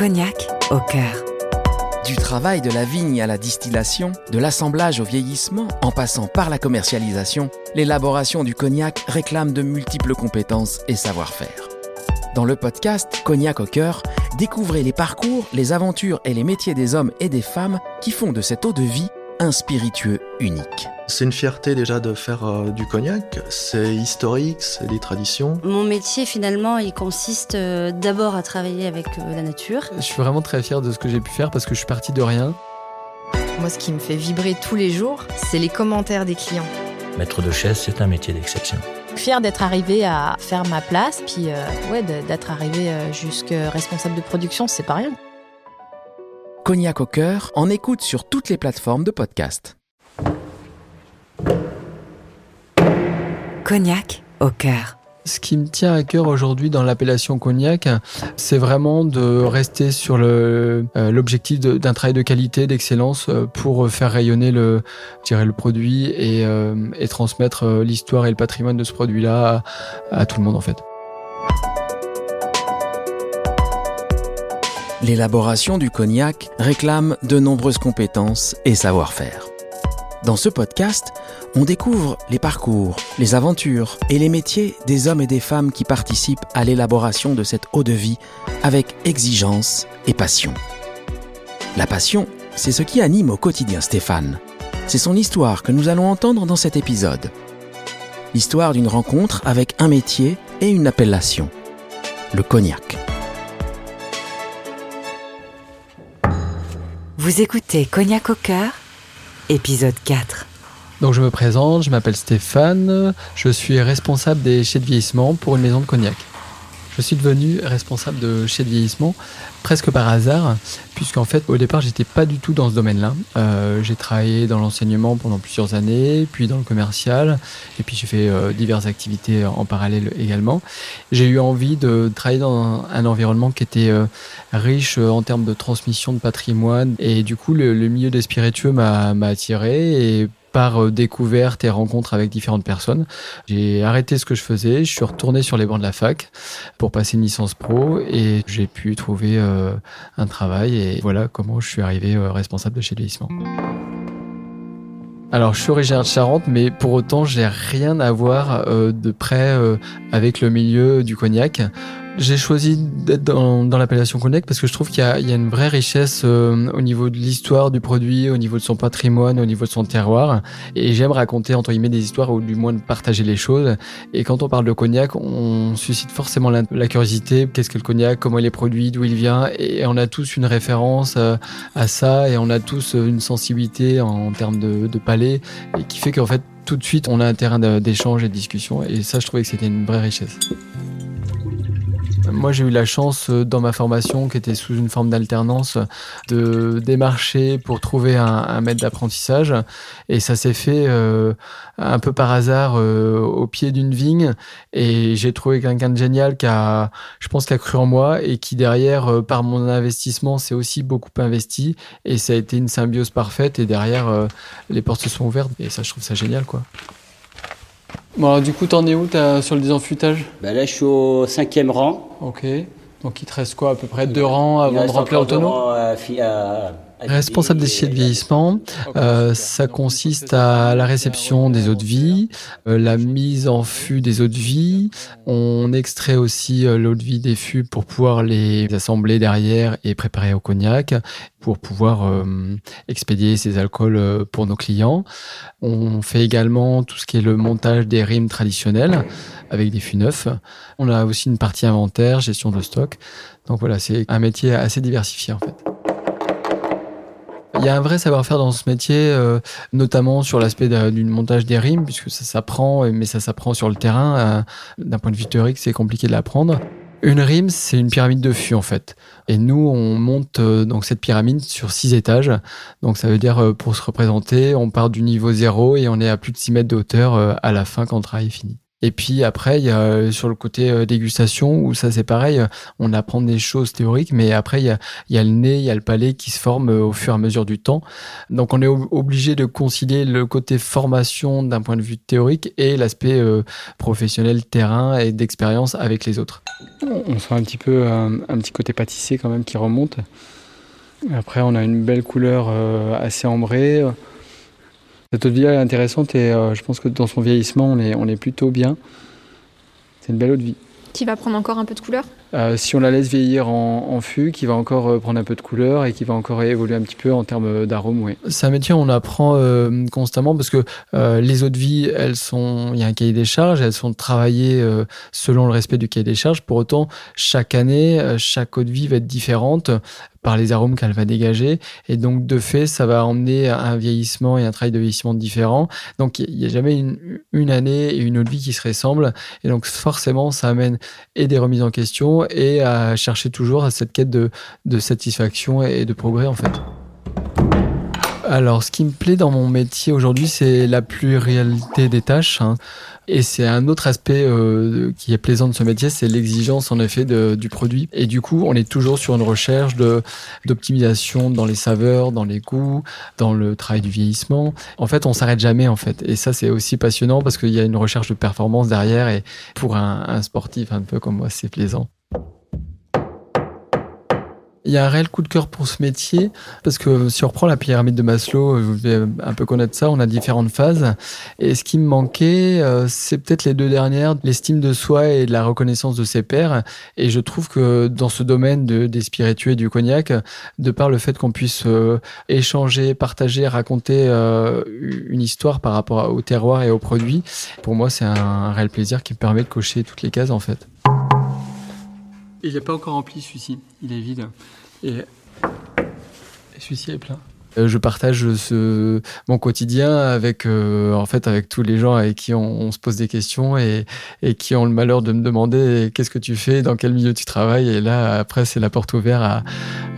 Cognac au cœur. Du travail de la vigne à la distillation, de l'assemblage au vieillissement, en passant par la commercialisation, l'élaboration du cognac réclame de multiples compétences et savoir-faire. Dans le podcast Cognac au cœur, découvrez les parcours, les aventures et les métiers des hommes et des femmes qui font de cette eau de vie un spiritueux unique. C'est une fierté déjà de faire euh, du cognac, c'est historique, c'est des traditions. Mon métier finalement, il consiste euh, d'abord à travailler avec euh, la nature. Je suis vraiment très fier de ce que j'ai pu faire parce que je suis parti de rien. Moi, ce qui me fait vibrer tous les jours, c'est les commentaires des clients. Maître de chaise, c'est un métier d'exception. Fier d'être arrivé à faire ma place, puis ouais, d'être arrivé jusque responsable de production, c'est pas rien. Cognac au cœur, en écoute sur toutes les plateformes de podcast. Cognac au cœur. Ce qui me tient à cœur aujourd'hui dans l'appellation cognac, c'est vraiment de rester sur euh, l'objectif d'un travail de qualité, d'excellence euh, pour faire rayonner le, dirais, le produit et, euh, et transmettre l'histoire et le patrimoine de ce produit-là à, à tout le monde en fait. L'élaboration du cognac réclame de nombreuses compétences et savoir-faire. Dans ce podcast, on découvre les parcours, les aventures et les métiers des hommes et des femmes qui participent à l'élaboration de cette eau de vie avec exigence et passion. La passion, c'est ce qui anime au quotidien Stéphane. C'est son histoire que nous allons entendre dans cet épisode. L'histoire d'une rencontre avec un métier et une appellation, le cognac. Vous écoutez Cognac au cœur, épisode 4. Donc je me présente, je m'appelle Stéphane, je suis responsable des chais de vieillissement pour une maison de cognac. Je suis devenu responsable de chez de vieillissement presque par hasard, puisqu'en fait, au départ, j'étais pas du tout dans ce domaine-là. Euh, j'ai travaillé dans l'enseignement pendant plusieurs années, puis dans le commercial, et puis j'ai fait euh, diverses activités en parallèle également. J'ai eu envie de travailler dans un, environnement qui était euh, riche en termes de transmission de patrimoine, et du coup, le, le milieu des spiritueux m'a attiré, et par euh, découverte et rencontre avec différentes personnes. J'ai arrêté ce que je faisais, je suis retourné sur les bancs de la fac pour passer une licence pro et j'ai pu trouver euh, un travail et voilà comment je suis arrivé euh, responsable de chez Vieillissement. Alors, je suis originaire de Charente, mais pour autant, j'ai rien à voir de près avec le milieu du cognac. J'ai choisi d'être dans, dans l'appellation Cognac parce que je trouve qu'il y, y, a une vraie richesse euh, au niveau de l'histoire du produit, au niveau de son patrimoine, au niveau de son terroir. Et j'aime raconter, entre guillemets, des histoires ou du moins de partager les choses. Et quand on parle de cognac, on suscite forcément la, la curiosité. Qu'est-ce que le cognac? Comment il est produit? D'où il vient? Et on a tous une référence euh, à ça et on a tous une sensibilité en termes de, de palais et qui fait qu'en fait, tout de suite, on a un terrain d'échange et de discussion. Et ça, je trouvais que c'était une vraie richesse. Moi, j'ai eu la chance euh, dans ma formation, qui était sous une forme d'alternance, de démarcher pour trouver un, maître d'apprentissage. Et ça s'est fait euh, un peu par hasard euh, au pied d'une vigne. Et j'ai trouvé quelqu'un de génial qui a, je pense, qui a cru en moi et qui derrière, par mon investissement, s'est aussi beaucoup investi. Et ça a été une symbiose parfaite. Et derrière, les portes se sont ouvertes. Et ça, je trouve ça génial, quoi. Bon, alors, du coup, t'en es où as, sur le désenfûtage? Ben Là, je suis au cinquième rang. Ok. Donc, il te reste quoi À peu près deux rangs avant de remplir le tonneau? Responsable des chiens de vieillissement, euh, ça consiste à la réception des eaux de vie, euh, la mise en fût des eaux de vie. On extrait aussi euh, l'eau de vie des fûts pour pouvoir les assembler derrière et préparer au cognac, pour pouvoir euh, expédier ces alcools euh, pour nos clients. On fait également tout ce qui est le montage des rimes traditionnelles avec des fûts neufs. On a aussi une partie inventaire, gestion de stock. Donc voilà, c'est un métier assez diversifié en fait. Il y a un vrai savoir-faire dans ce métier, euh, notamment sur l'aspect du montage des rimes, puisque ça s'apprend, mais ça s'apprend sur le terrain. Euh, D'un point de vue théorique, c'est compliqué de l'apprendre. Une rime, c'est une pyramide de fûts en fait. Et nous, on monte euh, donc cette pyramide sur six étages. Donc ça veut dire, euh, pour se représenter, on part du niveau zéro et on est à plus de 6 mètres de hauteur à la fin quand le travail est fini. Et puis après, il y a sur le côté dégustation où ça c'est pareil, on apprend des choses théoriques, mais après il y a, le nez, il y a le palais qui se forment au fur et à mesure du temps. Donc on est obligé de concilier le côté formation d'un point de vue théorique et l'aspect professionnel, terrain et d'expérience avec les autres. On sent un petit peu un, petit côté pâtissier quand même qui remonte. Après, on a une belle couleur euh, assez ambrée. Cette eau de vie est intéressante et euh, je pense que dans son vieillissement, on est, on est plutôt bien. C'est une belle eau de vie. Qui va prendre encore un peu de couleur? Euh, Si on la laisse vieillir en, fût, qui va encore prendre un peu de couleur et qui va encore évoluer un petit peu en termes d'arôme. Oui. C'est un métier on apprend constamment parce que les eaux de vie, elles sont, il y a un cahier des charges, elles sont travaillées selon le respect du cahier des charges. Pour autant, chaque année, chaque eau de vie va être différente par les arômes qu'elle va dégager. Et donc, de fait, ça va emmener un vieillissement et un travail de vieillissement différent. Donc, il n'y a jamais une, année et une autre vie qui se ressemblent. Et donc, forcément, ça amène et des remises en question et à chercher toujours à cette quête de, satisfaction et de progrès, en fait. Alors, ce qui me plaît dans mon métier aujourd'hui, c'est la pluralité des tâches. Hein. Et c'est un autre aspect euh, qui est plaisant de ce métier, c'est l'exigence en effet du produit. Et du coup, on est toujours sur une recherche d'optimisation dans les saveurs, dans les goûts, dans le travail du vieillissement. En fait, on s'arrête jamais en fait. Et ça, c'est aussi passionnant parce qu'il y a une recherche de performance derrière. Et pour un sportif un peu comme moi, c'est plaisant. Il y a un réel coup de cœur pour ce métier parce que si on reprend la pyramide de Maslow, vous devez un peu connaître ça, on a différentes phases. Et ce qui me manquait, euh, c'est peut-être les deux dernières, l'estime de soi et la reconnaissance de ses pairs. Et je trouve que dans ce domaine de, des spiritueux et du cognac, de par le fait qu'on puisse euh, échanger, partager, raconter euh, une histoire par rapport au terroir et aux produits, pour moi c'est un réel plaisir qui me permet de cocher toutes les cases en fait. Il n'est pas encore rempli celui-ci, il est vide. Et, celui-ci est plein. Euh, je partage ce, mon quotidien avec, euh, en fait, avec tous les gens avec qui on, se pose des questions et, et, qui ont le malheur de me demander qu'est-ce que tu fais, dans quel milieu tu travailles? Et là, après, c'est la porte ouverte à,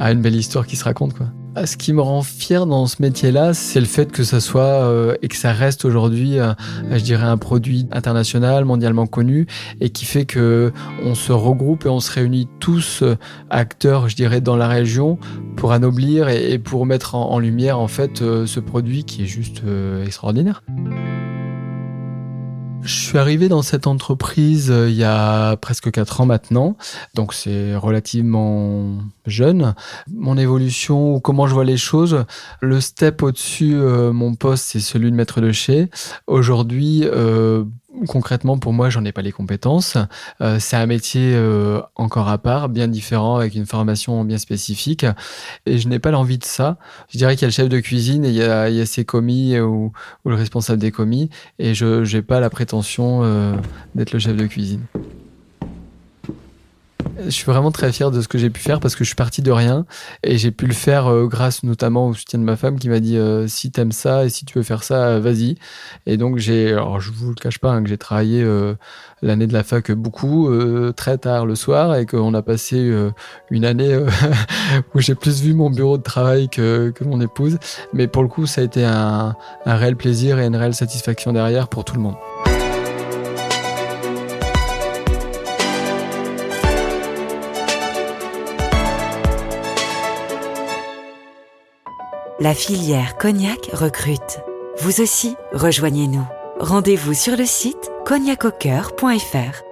à une belle histoire qui se raconte. Quoi. Ah, ce qui me rend fier dans ce métier-là, c'est le fait que ça soit euh, et que ça reste aujourd'hui, euh, je dirais, un produit international, mondialement connu, et qui fait que on se regroupe et on se réunit tous euh, acteurs, je dirais, dans la région pour anoblir et, pour mettre en, en, lumière en fait ce produit qui est juste extraordinaire. Suis arrivé dans cette entreprise euh, il y a presque quatre ans maintenant, donc c'est relativement jeune. Mon évolution ou comment je vois les choses, le step au-dessus, euh, mon poste, c'est celui de maître de chez. Aujourd'hui, euh, concrètement, pour moi, j'en ai pas les compétences. Euh, c'est un métier euh, encore à part, bien différent, avec une formation bien spécifique. Et je n'ai pas l'envie de ça. Je dirais qu'il y a le chef de cuisine et il y a, il y a ses commis ou, ou, le responsable des commis. Et je n'ai pas la prétention euh, d'être le chef de cuisine. Je suis vraiment très fier de ce que j'ai pu faire parce que je suis parti de rien et j'ai pu le faire euh, grâce notamment au soutien de ma femme qui m'a dit euh, si t'aimes ça et si tu veux faire ça, vas-y. Et donc j'ai, alors je vous le cache pas, hein, que j'ai travaillé euh, l'année de la fac beaucoup, très tard le soir et qu'on a passé une année où j'ai plus vu mon bureau de travail que, que, mon épouse. Mais pour le coup, ça a été un, un réel plaisir et une réelle satisfaction derrière pour tout le monde. La filière Cognac recrute. Vous aussi, rejoignez-nous. Rendez-vous sur le site cognacaucoeur.fr.